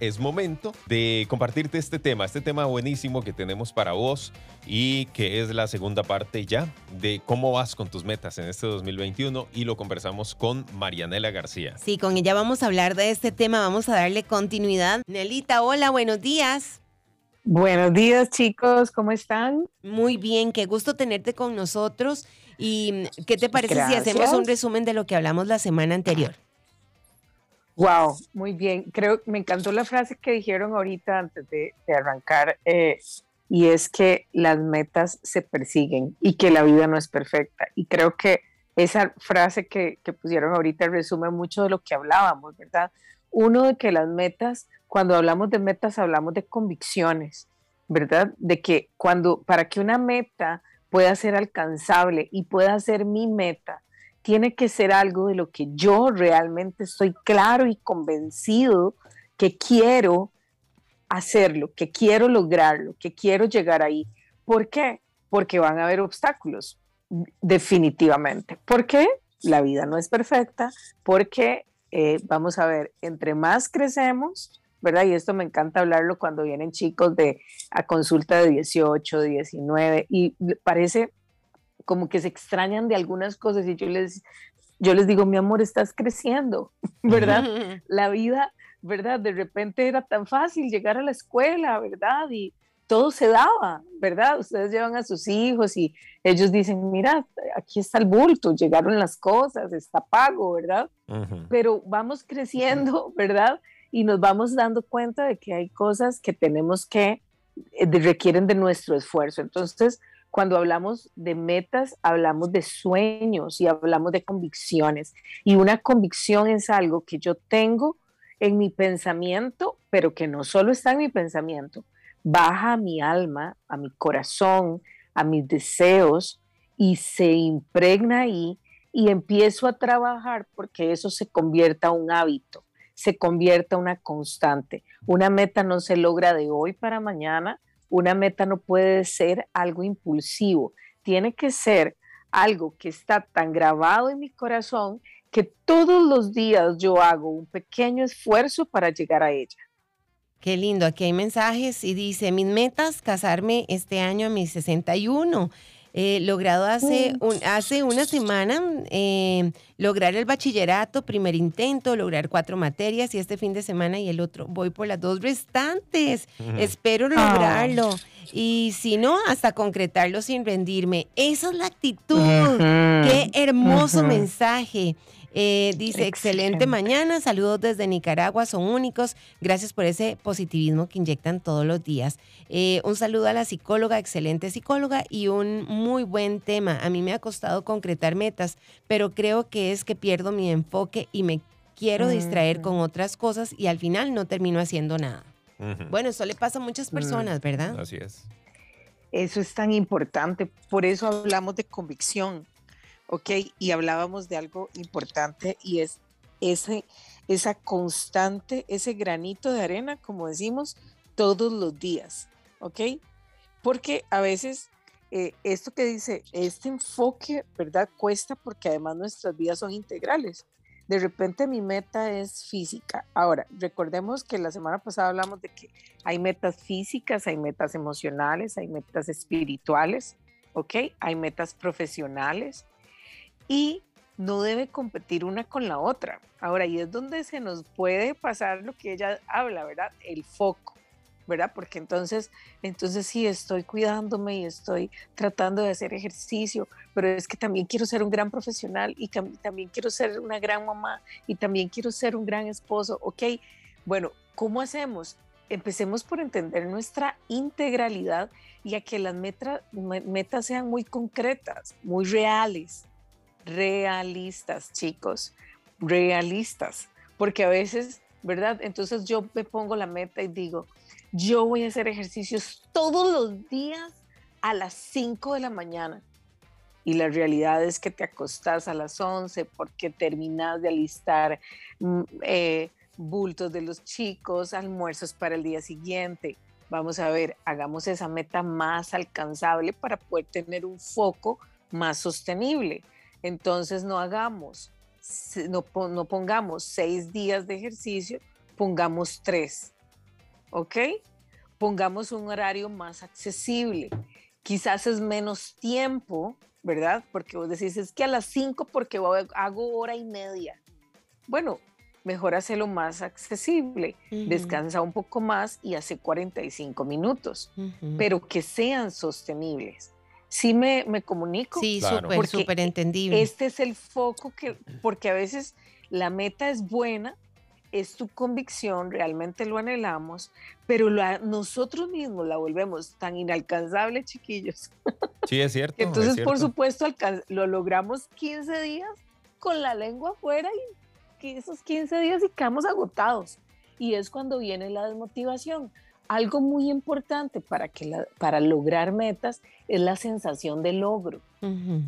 es momento de compartirte este tema, este tema buenísimo que tenemos para vos y que es la segunda parte ya de cómo vas con tus metas en este 2021 y lo conversamos con Marianela García. Sí, con ella vamos a hablar de este tema, vamos a darle continuidad. Nelita, hola, buenos días. Buenos días chicos, ¿cómo están? Muy bien, qué gusto tenerte con nosotros. ¿Y qué te parece si hacemos un resumen de lo que hablamos la semana anterior? Wow, muy bien. Creo me encantó la frase que dijeron ahorita antes de, arrancar, eh, y es que las metas se persiguen y que la vida no es perfecta. Y creo que esa frase que, que pusieron ahorita resume mucho de lo que hablábamos, ¿verdad? Uno de que las metas, cuando hablamos de metas, hablamos de convicciones, ¿verdad? De que cuando, para que una meta pueda ser alcanzable y pueda ser mi meta, tiene que ser algo de lo que yo realmente estoy claro y convencido que quiero hacerlo, que quiero lograrlo, que quiero llegar ahí. ¿Por qué? Porque van a haber obstáculos, definitivamente. ¿Por qué? La vida no es perfecta, porque eh, vamos a ver, entre más crecemos, ¿verdad? Y esto me encanta hablarlo cuando vienen chicos de a consulta de 18, 19, y parece como que se extrañan de algunas cosas y yo les, yo les digo, mi amor, estás creciendo, ¿verdad? La vida, ¿verdad? De repente era tan fácil llegar a la escuela, ¿verdad? Y todo se daba, ¿verdad? Ustedes llevan a sus hijos y ellos dicen, mira, aquí está el bulto, llegaron las cosas, está pago, ¿verdad? Pero vamos creciendo, ¿verdad? Y nos vamos dando cuenta de que hay cosas que tenemos que, eh, requieren de nuestro esfuerzo. Entonces, cuando hablamos de metas, hablamos de sueños y hablamos de convicciones. Y una convicción es algo que yo tengo en mi pensamiento, pero que no solo está en mi pensamiento, baja a mi alma, a mi corazón, a mis deseos y se impregna ahí y empiezo a trabajar porque eso se convierta en un hábito, se convierta en una constante. Una meta no se logra de hoy para mañana, una meta no puede ser algo impulsivo, tiene que ser algo que está tan grabado en mi corazón que todos los días yo hago un pequeño esfuerzo para llegar a ella. Qué lindo, aquí hay mensajes y dice, mis metas, casarme este año a mis 61 eh, logrado hace, mm. un, hace una semana eh, lograr el bachillerato, primer intento, lograr cuatro materias y este fin de semana y el otro voy por las dos restantes. Espero lograrlo. Y si no, hasta concretarlo sin rendirme. Esa es la actitud. Qué hermoso mensaje. Eh, dice, excelente. mañana, saludos desde Nicaragua, son únicos. Gracias por ese positivismo que inyectan todos los días. Eh, un saludo a la psicóloga, excelente psicóloga y un muy buen tema. A mí me ha costado concretar metas, pero creo que es que pierdo mi enfoque y me quiero distraer con otras cosas y al final no termino haciendo nada. Bueno, eso le pasa a muchas personas, ¿verdad? Así es. Eso es tan importante, por eso hablamos de convicción. ¿Ok? Y hablábamos de algo importante y es ese, esa constante, ese granito de arena, como decimos, todos los días, ¿ok? Porque a veces eh, esto que dice, este enfoque, ¿verdad? Cuesta porque además nuestras vidas son integrales. De repente mi meta es física. Ahora, recordemos que la semana pasada hablamos de que hay metas físicas, hay metas emocionales, hay metas espirituales, ¿ok? Hay metas profesionales, y no debe competir una con la otra. Ahora, y es donde se nos puede pasar lo que ella habla, ¿verdad? El foco, ¿verdad? Porque entonces, entonces sí, estoy cuidándome y estoy tratando de hacer ejercicio, pero es que también quiero ser un gran profesional y también quiero ser una gran mamá y también quiero ser un gran esposo, ¿ok? Bueno, ¿cómo hacemos? Empecemos por entender nuestra integralidad y a que las metas sean muy concretas, muy reales, realistas, chicos, realistas, porque a veces, ¿verdad? Entonces yo me pongo la meta y digo, yo voy a hacer ejercicios todos los días a las 5 de la mañana. Y la realidad es que te acostás a las 11 porque terminas de alistar mm, eh, bultos de los chicos, almuerzos para el día siguiente. Vamos a ver, hagamos esa meta más alcanzable para poder tener un foco más sostenible. Entonces no hagamos, no, pongamos seis días de ejercicio, pongamos tres, ¿ok? Pongamos un horario más accesible. Quizás es menos tiempo, ¿verdad? Porque vos decís, es que a las 5 porque hago hora y media. Bueno, mejor hacerlo más accesible. Descansa un poco más y hace 45 minutos, pero que sean sostenibles. Sí me, me comunico. Sí, súper, súper entendible. Este es el foco que, porque a veces la meta es buena, es tu convicción, realmente lo anhelamos, pero nosotros mismos la volvemos tan inalcanzable, chiquillos. Sí, es cierto. Entonces, por supuesto, lo logramos 15 días con la lengua afuera y esos 15 días y quedamos agotados. Y es cuando viene la desmotivación. Algo muy importante para, que para lograr metas es la sensación de logro,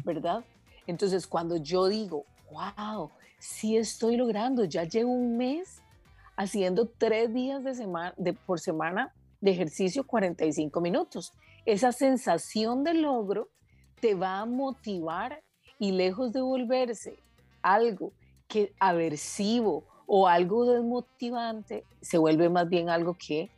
¿verdad? Entonces, cuando yo digo, wow, sí estoy logrando, ya llevo un mes haciendo tres días de semana, de, por semana de ejercicio 45 minutos. Esa sensación de logro te va a motivar y lejos de volverse algo que aversivo o algo desmotivante, se vuelve más bien algo que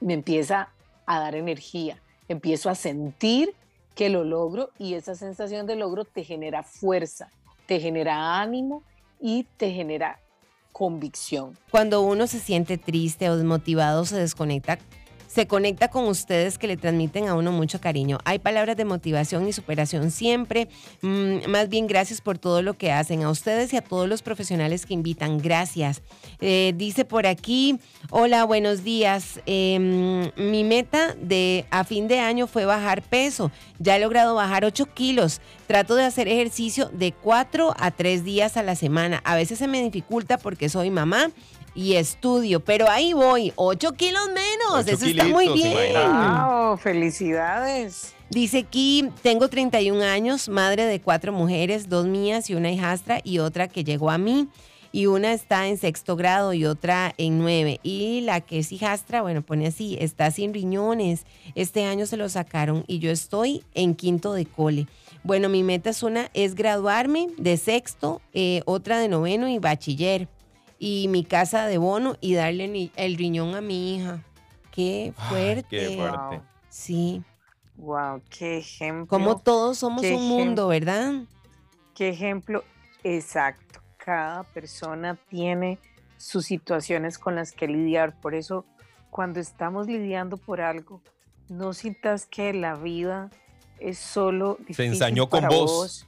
me empieza a dar energía, empiezo a sentir que lo logro y esa sensación de logro te genera fuerza, te genera ánimo y te genera convicción. Cuando uno se siente triste o desmotivado, se desconecta se conecta con ustedes que le transmiten a uno mucho cariño. Hay palabras de motivación y superación siempre. Mm, más bien, gracias por todo lo que hacen. A ustedes y a todos los profesionales que invitan. Gracias. Eh, dice por aquí, hola, buenos días. Em, mi meta de a fin de año fue bajar peso. Ya he logrado bajar 8 kilos. Trato de hacer ejercicio de 4 a 3 días a la semana. A veces se me dificulta porque soy mamá y estudio, pero ahí voy, 8 kilos menos, eso está muy bien. Wow, felicidades. Dice aquí, tengo 31 años, madre de cuatro mujeres, dos mías y una hijastra y otra que llegó a mí. Y una está en sexto grado y otra en nueve. Y la que es hijastra, bueno, pone así, está sin riñones. Este año se lo sacaron y yo estoy en quinto de cole. Bueno, mi meta es una, es graduarme de sexto, eh, otra de noveno y bachiller y mi casa de bono y darle el riñón a mi hija. Qué fuerte. qué fuerte. Sí. Wow, qué ejemplo. Como todos somos un mundo, ¿verdad? Qué ejemplo exacto. Cada persona tiene sus situaciones con las que lidiar. Por eso, cuando estamos lidiando por algo, no sientas que la vida es solo difícil Se ensañó con vos.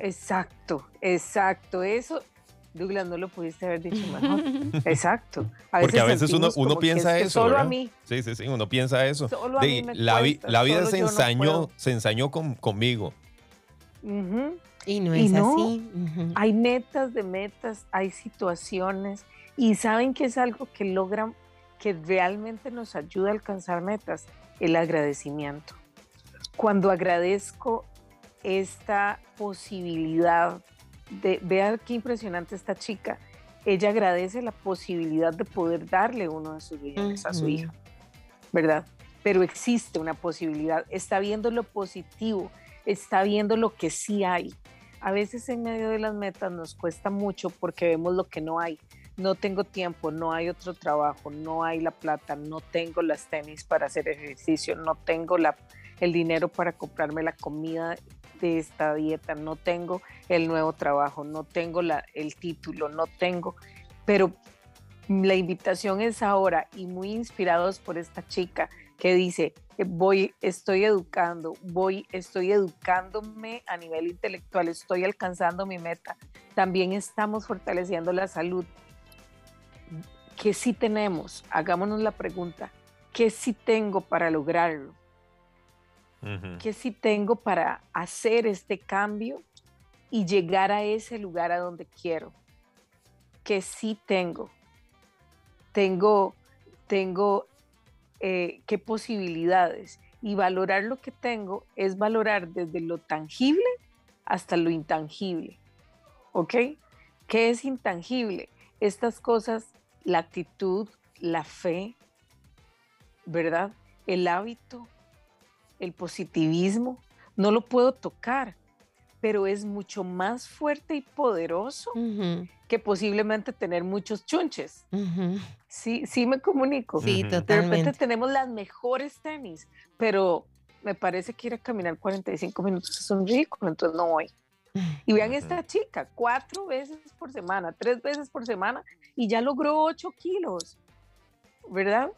Exacto, exacto. Eso, Douglas, no lo pudiste haber dicho mejor. Exacto. Porque a veces uno, uno piensa eso. Solo a mí. Sí, sí, sí, uno piensa eso. Solo a mí la, vida se ensañó, se ensañó conmigo. Y no es así. Hay metas de metas, hay situaciones. Y saben que es algo que logran, que realmente nos ayuda a alcanzar metas, el agradecimiento. Cuando agradezco esta posibilidad de, vea qué impresionante esta chica. Ella agradece la posibilidad de poder darle uno de sus bienes a su hija, ¿verdad? Pero existe una posibilidad, está viendo lo positivo, está viendo lo que sí hay. A veces en medio de las metas nos cuesta mucho porque vemos lo que no hay. No tengo tiempo, no hay otro trabajo, no hay la plata, no tengo las tenis para hacer ejercicio, no tengo la, el dinero para comprarme la comida de esta dieta, no tengo el nuevo trabajo, no tengo la, el título, no tengo, pero la invitación es ahora y muy inspirados por esta chica que dice, voy, estoy educando, voy, estoy educándome a nivel intelectual, estoy alcanzando mi meta, también estamos fortaleciendo la salud. ¿Qué sí tenemos? Hagámonos la pregunta, ¿qué sí tengo para lograrlo? ¿Qué sí tengo para hacer este cambio y llegar a ese lugar a donde quiero? ¿Qué sí tengo? Tengo, tengo eh, qué posibilidades. Y valorar lo que tengo es valorar desde lo tangible hasta lo intangible. ¿Ok? ¿Qué es intangible? Estas cosas, la actitud, la fe, ¿verdad? El hábito, el positivismo, no lo puedo tocar, pero es mucho más fuerte y poderoso que posiblemente tener muchos chunches. Sí, sí me comunico. Sí, totalmente. De repente tenemos las mejores tenis, pero me parece que ir a caminar 45 minutos es un ridículo, entonces no voy. Y vean esta chica, cuatro veces por semana, tres veces por semana, y ya logró ocho kilos, ¿verdad?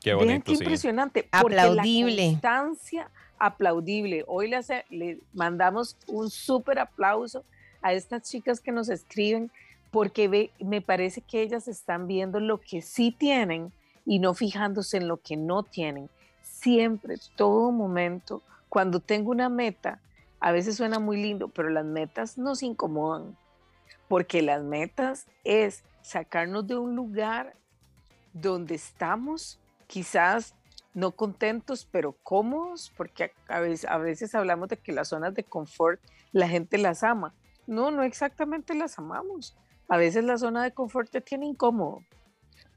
Qué bonito, Vean qué impresionante. Aplaudible. La constancia, aplaudible. Hoy le, le mandamos un súper aplauso a estas chicas que nos escriben, porque ve, me parece que ellas están viendo lo que sí tienen y no fijándose en lo que no tienen. Siempre, todo momento, cuando tengo una meta, a veces suena muy lindo, pero las metas nos incomodan, porque las metas es sacarnos de un lugar donde estamos, quizás no contentos, pero cómodos, porque a veces, a veces hablamos de que las zonas de confort la gente las ama. No, no exactamente las amamos. A veces la zona de confort te tiene incómodo,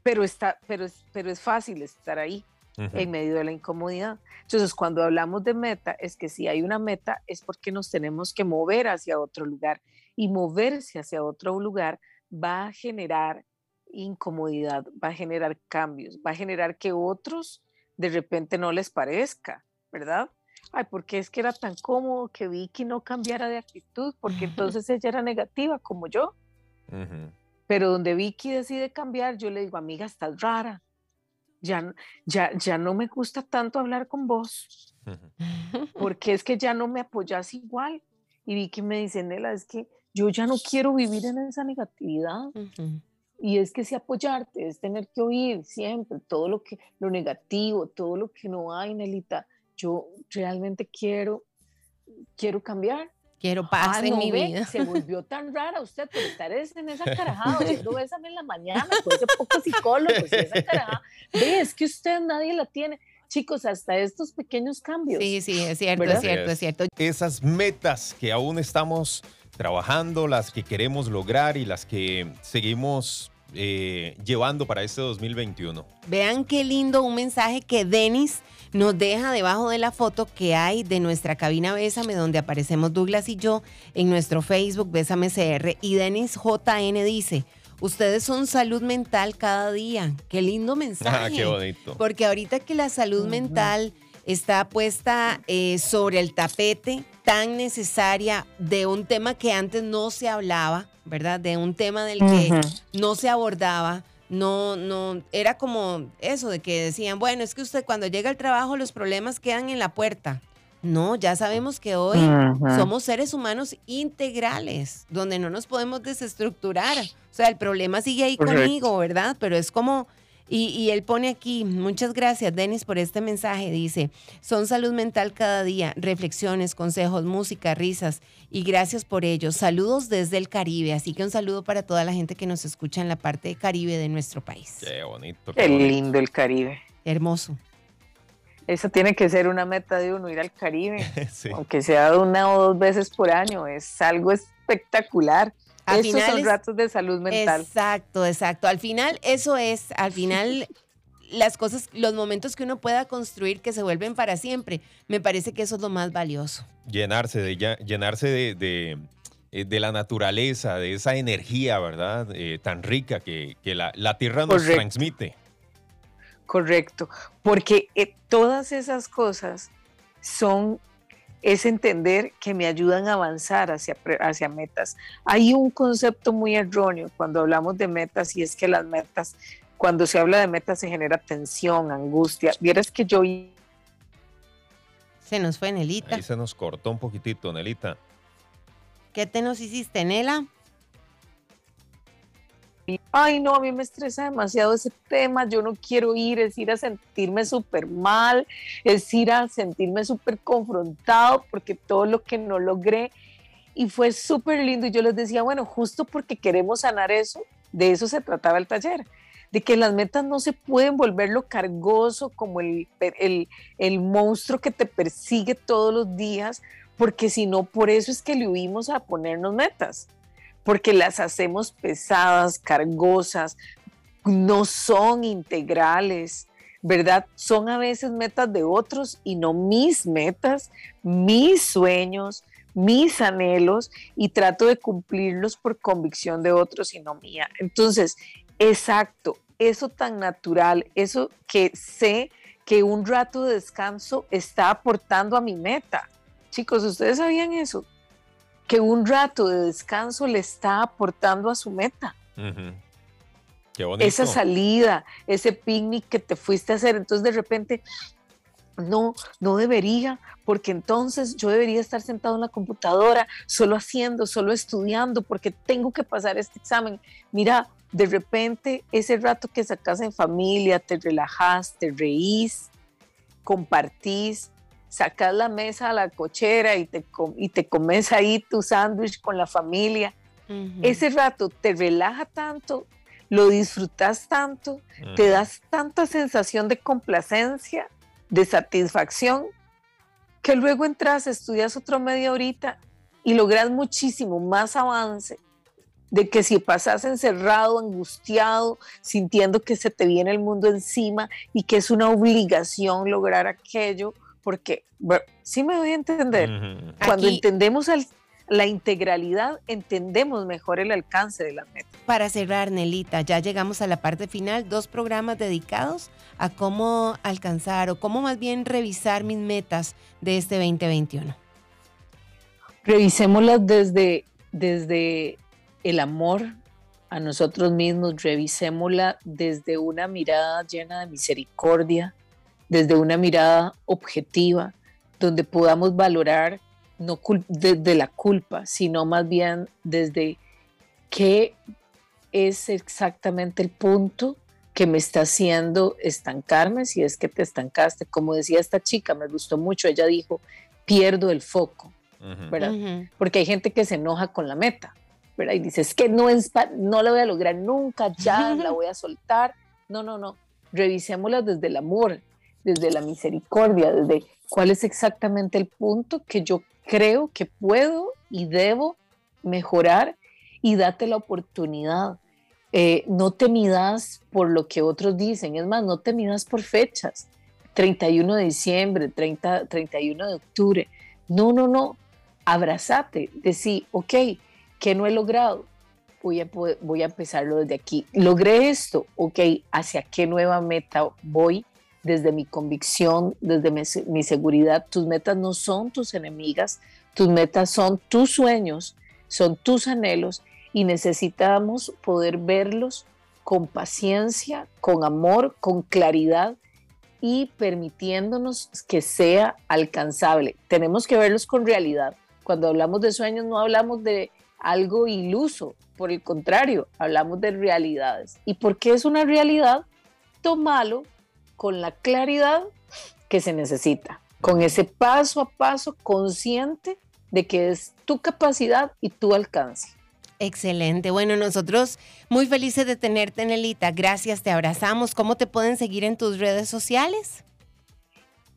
pero, está, pero, es, pero es fácil estar ahí en medio de la incomodidad. Entonces, cuando hablamos de meta, es que si hay una meta es porque nos tenemos que mover hacia otro lugar y moverse hacia otro lugar va a generar incomodidad, va a generar cambios, va a generar que otros de repente no les parezca, ¿verdad? Ay, porque es que era tan cómodo que Vicky no cambiara de actitud, porque entonces ella era negativa como yo. Pero donde Vicky decide cambiar, yo le digo, amiga, estás rara. Ya, ya, ya no me gusta tanto hablar con vos, porque es que ya no me apoyas igual. Y Vicky me dice, Nela, es que yo ya no quiero vivir en esa negatividad. Y es que si apoyarte es tener que oír siempre todo lo que lo negativo, todo lo que no hay, Nelita. Yo realmente quiero quiero cambiar. Quiero paz Ah, en no, mi ve, vida. Se volvió tan rara usted por estar es- en esa carajada, oyendo Bésame en la mañana, con ese poco psicólogo, y esa carajada. Ve, es que usted nadie la tiene. Chicos, hasta estos pequeños cambios. Sí, sí, es cierto, ¿Verdad? es cierto, es cierto. Esas metas que aún estamos trabajando, las que queremos lograr y las que seguimos eh, llevando para este 2021. Vean qué lindo un mensaje que Denis nos deja debajo de la foto que hay de nuestra cabina Bésame, donde aparecemos Douglas y yo en nuestro Facebook Bésame CR. Y Denis JN dice, ustedes son salud mental cada día. Qué lindo mensaje. Ah, qué bonito. Porque ahorita que la salud mental está puesta eh, sobre el tapete tan necesaria de un tema que antes no se hablaba, ¿verdad? De un tema del que no se abordaba, no, no, era como eso de que decían, bueno, es que usted cuando llega al trabajo los problemas quedan en la puerta. No, ya sabemos que hoy somos seres humanos integrales, donde no nos podemos desestructurar. O sea, el problema sigue ahí conmigo, ¿verdad? Pero es como, y, y él pone aquí, muchas gracias, Denis, por este mensaje. Dice, son salud mental cada día, reflexiones, consejos, música, risas, y gracias por ello. Saludos desde el Caribe, así que un saludo para toda la gente que nos escucha en la parte Caribe de nuestro país. Qué bonito. Qué bonito. lindo el Caribe. Hermoso. Esa tiene que ser una meta de uno, ir al Caribe, Sí. aunque sea una o dos veces por año. Es algo espectacular. Al Estos final son es- ratos de salud mental. Exacto, exacto. Al final eso es, al final las cosas, los momentos que uno pueda construir que se vuelven para siempre, me parece que eso es lo más valioso. Llenarse de, ya- llenarse de, de, eh, de la naturaleza, de esa energía, ¿verdad? Eh, tan rica que, que la, la tierra nos Correcto. transmite. Correcto, porque eh, todas esas cosas son, es entender que me ayudan a avanzar hacia, hacia metas. Hay un concepto muy erróneo cuando hablamos de metas y es que las metas, cuando se habla de metas se genera tensión, angustia. Vieras que yo Se nos fue Nelita. Ahí se nos cortó un poquitito, Nelita. ¿Qué te nos hiciste, Nela? Ay no, a mí me estresa demasiado ese tema, yo no quiero ir, es ir a sentirme súper mal, es ir a sentirme súper confrontado porque todo lo que no logré y fue súper lindo. Y yo les decía, bueno, justo porque queremos sanar eso, de eso se trataba el taller, de que las metas no se pueden volver lo cargoso como el, el, el monstruo que te persigue todos los días, porque si no, por eso es que le huimos a ponernos metas porque las hacemos pesadas, cargosas, no son integrales, ¿verdad? Son a veces metas de otros y no mis metas, mis sueños, mis anhelos y trato de cumplirlos por convicción de otros y no mía. Entonces, exacto, eso tan natural, eso que sé que un rato de descanso está aportando a mi meta. Chicos, ¿ustedes sabían eso? Que un rato de descanso le está aportando a su meta. Esa salida, ese picnic que te fuiste a hacer, entonces de repente, no, no debería, porque entonces yo debería estar sentado en la computadora, solo haciendo, solo estudiando, porque tengo que pasar este examen. Mira, de repente ese rato que sacas en familia, te relajas, te reís, compartís, sacas la mesa a la cochera y te, y te comes ahí tu sándwich con la familia. Ese rato te relaja tanto, lo disfrutas tanto, te das tanta sensación de complacencia, de satisfacción, que luego entras, estudias otro media horita y logras muchísimo más avance de que si pasas encerrado, angustiado, sintiendo que se te viene el mundo encima y que es una obligación lograr aquello, porque, sí me doy a entender, cuando entendemos la integralidad, entendemos mejor el alcance de las metas. Para cerrar, Nelita, ya llegamos a la parte final, dos programas dedicados a cómo alcanzar o cómo más bien revisar mis metas de este 2021. Revisémoslas desde, desde el amor a nosotros mismos, revisémosla desde una mirada llena de misericordia, desde una mirada objetiva, donde podamos valorar no desde la culpa, sino más bien desde qué es exactamente el punto que me está haciendo estancarme, si es que te estancaste. Como decía esta chica, me gustó mucho, ella dijo, pierdo el foco, ¿verdad? Porque hay gente que se enoja con la meta. ¿verdad? Y dices, que no, es, no la voy a lograr nunca, ya la voy a soltar. No, no, no. Revisémosla desde el amor, desde la misericordia, desde cuál es exactamente el punto que yo creo que puedo y debo mejorar y date la oportunidad. Eh, no te midas por lo que otros dicen, es más, no te midas por fechas. 31 de diciembre, 30, 31 de octubre. No, no, no. Abrazate, decir, ok, ¿Qué no he logrado? Voy a, voy a empezarlo desde aquí. Logré esto, ok, ¿hacia qué nueva meta voy? Desde mi convicción, desde mi, seguridad, tus metas no son tus enemigas, tus metas son tus sueños, son tus anhelos y necesitamos poder verlos con paciencia, con amor, con claridad y permitiéndonos que sea alcanzable. Tenemos que verlos con realidad. Cuando hablamos de sueños no hablamos de algo iluso. Por el contrario, hablamos de realidades. ¿Y por qué es una realidad? Tómalo con la claridad que se necesita, con ese paso a paso consciente de que es tu capacidad y tu alcance. Excelente. Bueno, nosotros muy felices de tenerte, Nelita. Gracias, te abrazamos. ¿Cómo te pueden seguir en tus redes sociales?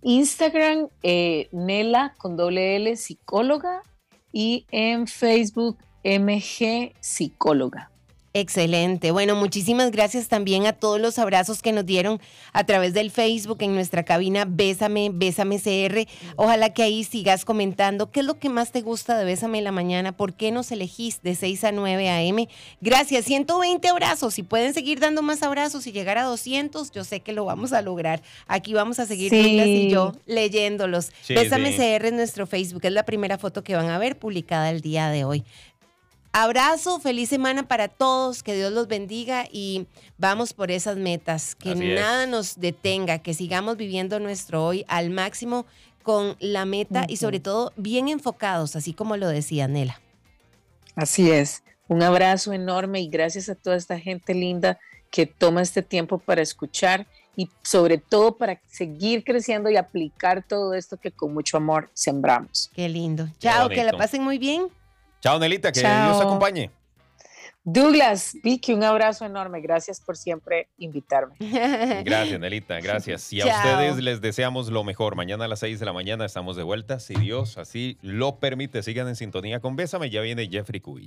Instagram, eh, Nela con doble L, psicóloga, y en Facebook, MG Psicóloga. Excelente. Bueno, muchísimas gracias también a todos los abrazos que nos dieron a través del Facebook en nuestra cabina Bésame, Bésame CR. Ojalá que ahí sigas comentando qué es lo que más te gusta de Bésame en la mañana, por qué nos elegís de 6 a 9 a.m. Gracias, 120 abrazos y pueden seguir dando más abrazos y llegar a 200, yo sé que lo vamos a lograr. Aquí vamos a seguir y yo leyéndolos. Bésame CR en nuestro Facebook, es la primera foto que van a ver publicada el día de hoy. Abrazo, feliz semana para todos, que Dios los bendiga y vamos por esas metas, que nada nos detenga, que sigamos viviendo nuestro hoy al máximo con la meta y sobre todo bien enfocados, así como lo decía Nela. Así es, un abrazo enorme y gracias a toda esta gente linda que toma este tiempo para escuchar y sobre todo para seguir creciendo y aplicar todo esto que con mucho amor sembramos. Qué lindo. Chao, que la pasen muy bien. Chao, Nelita, que Dios te acompañe. Douglas, Vicky, un abrazo enorme. Gracias por siempre invitarme. Gracias, Nelita, gracias. Y a ustedes les deseamos lo mejor. Mañana a las 6 de la mañana estamos de vuelta. Si Dios así lo permite, sigan en sintonía con Bésame. Ya viene Jeffrey Cubillo.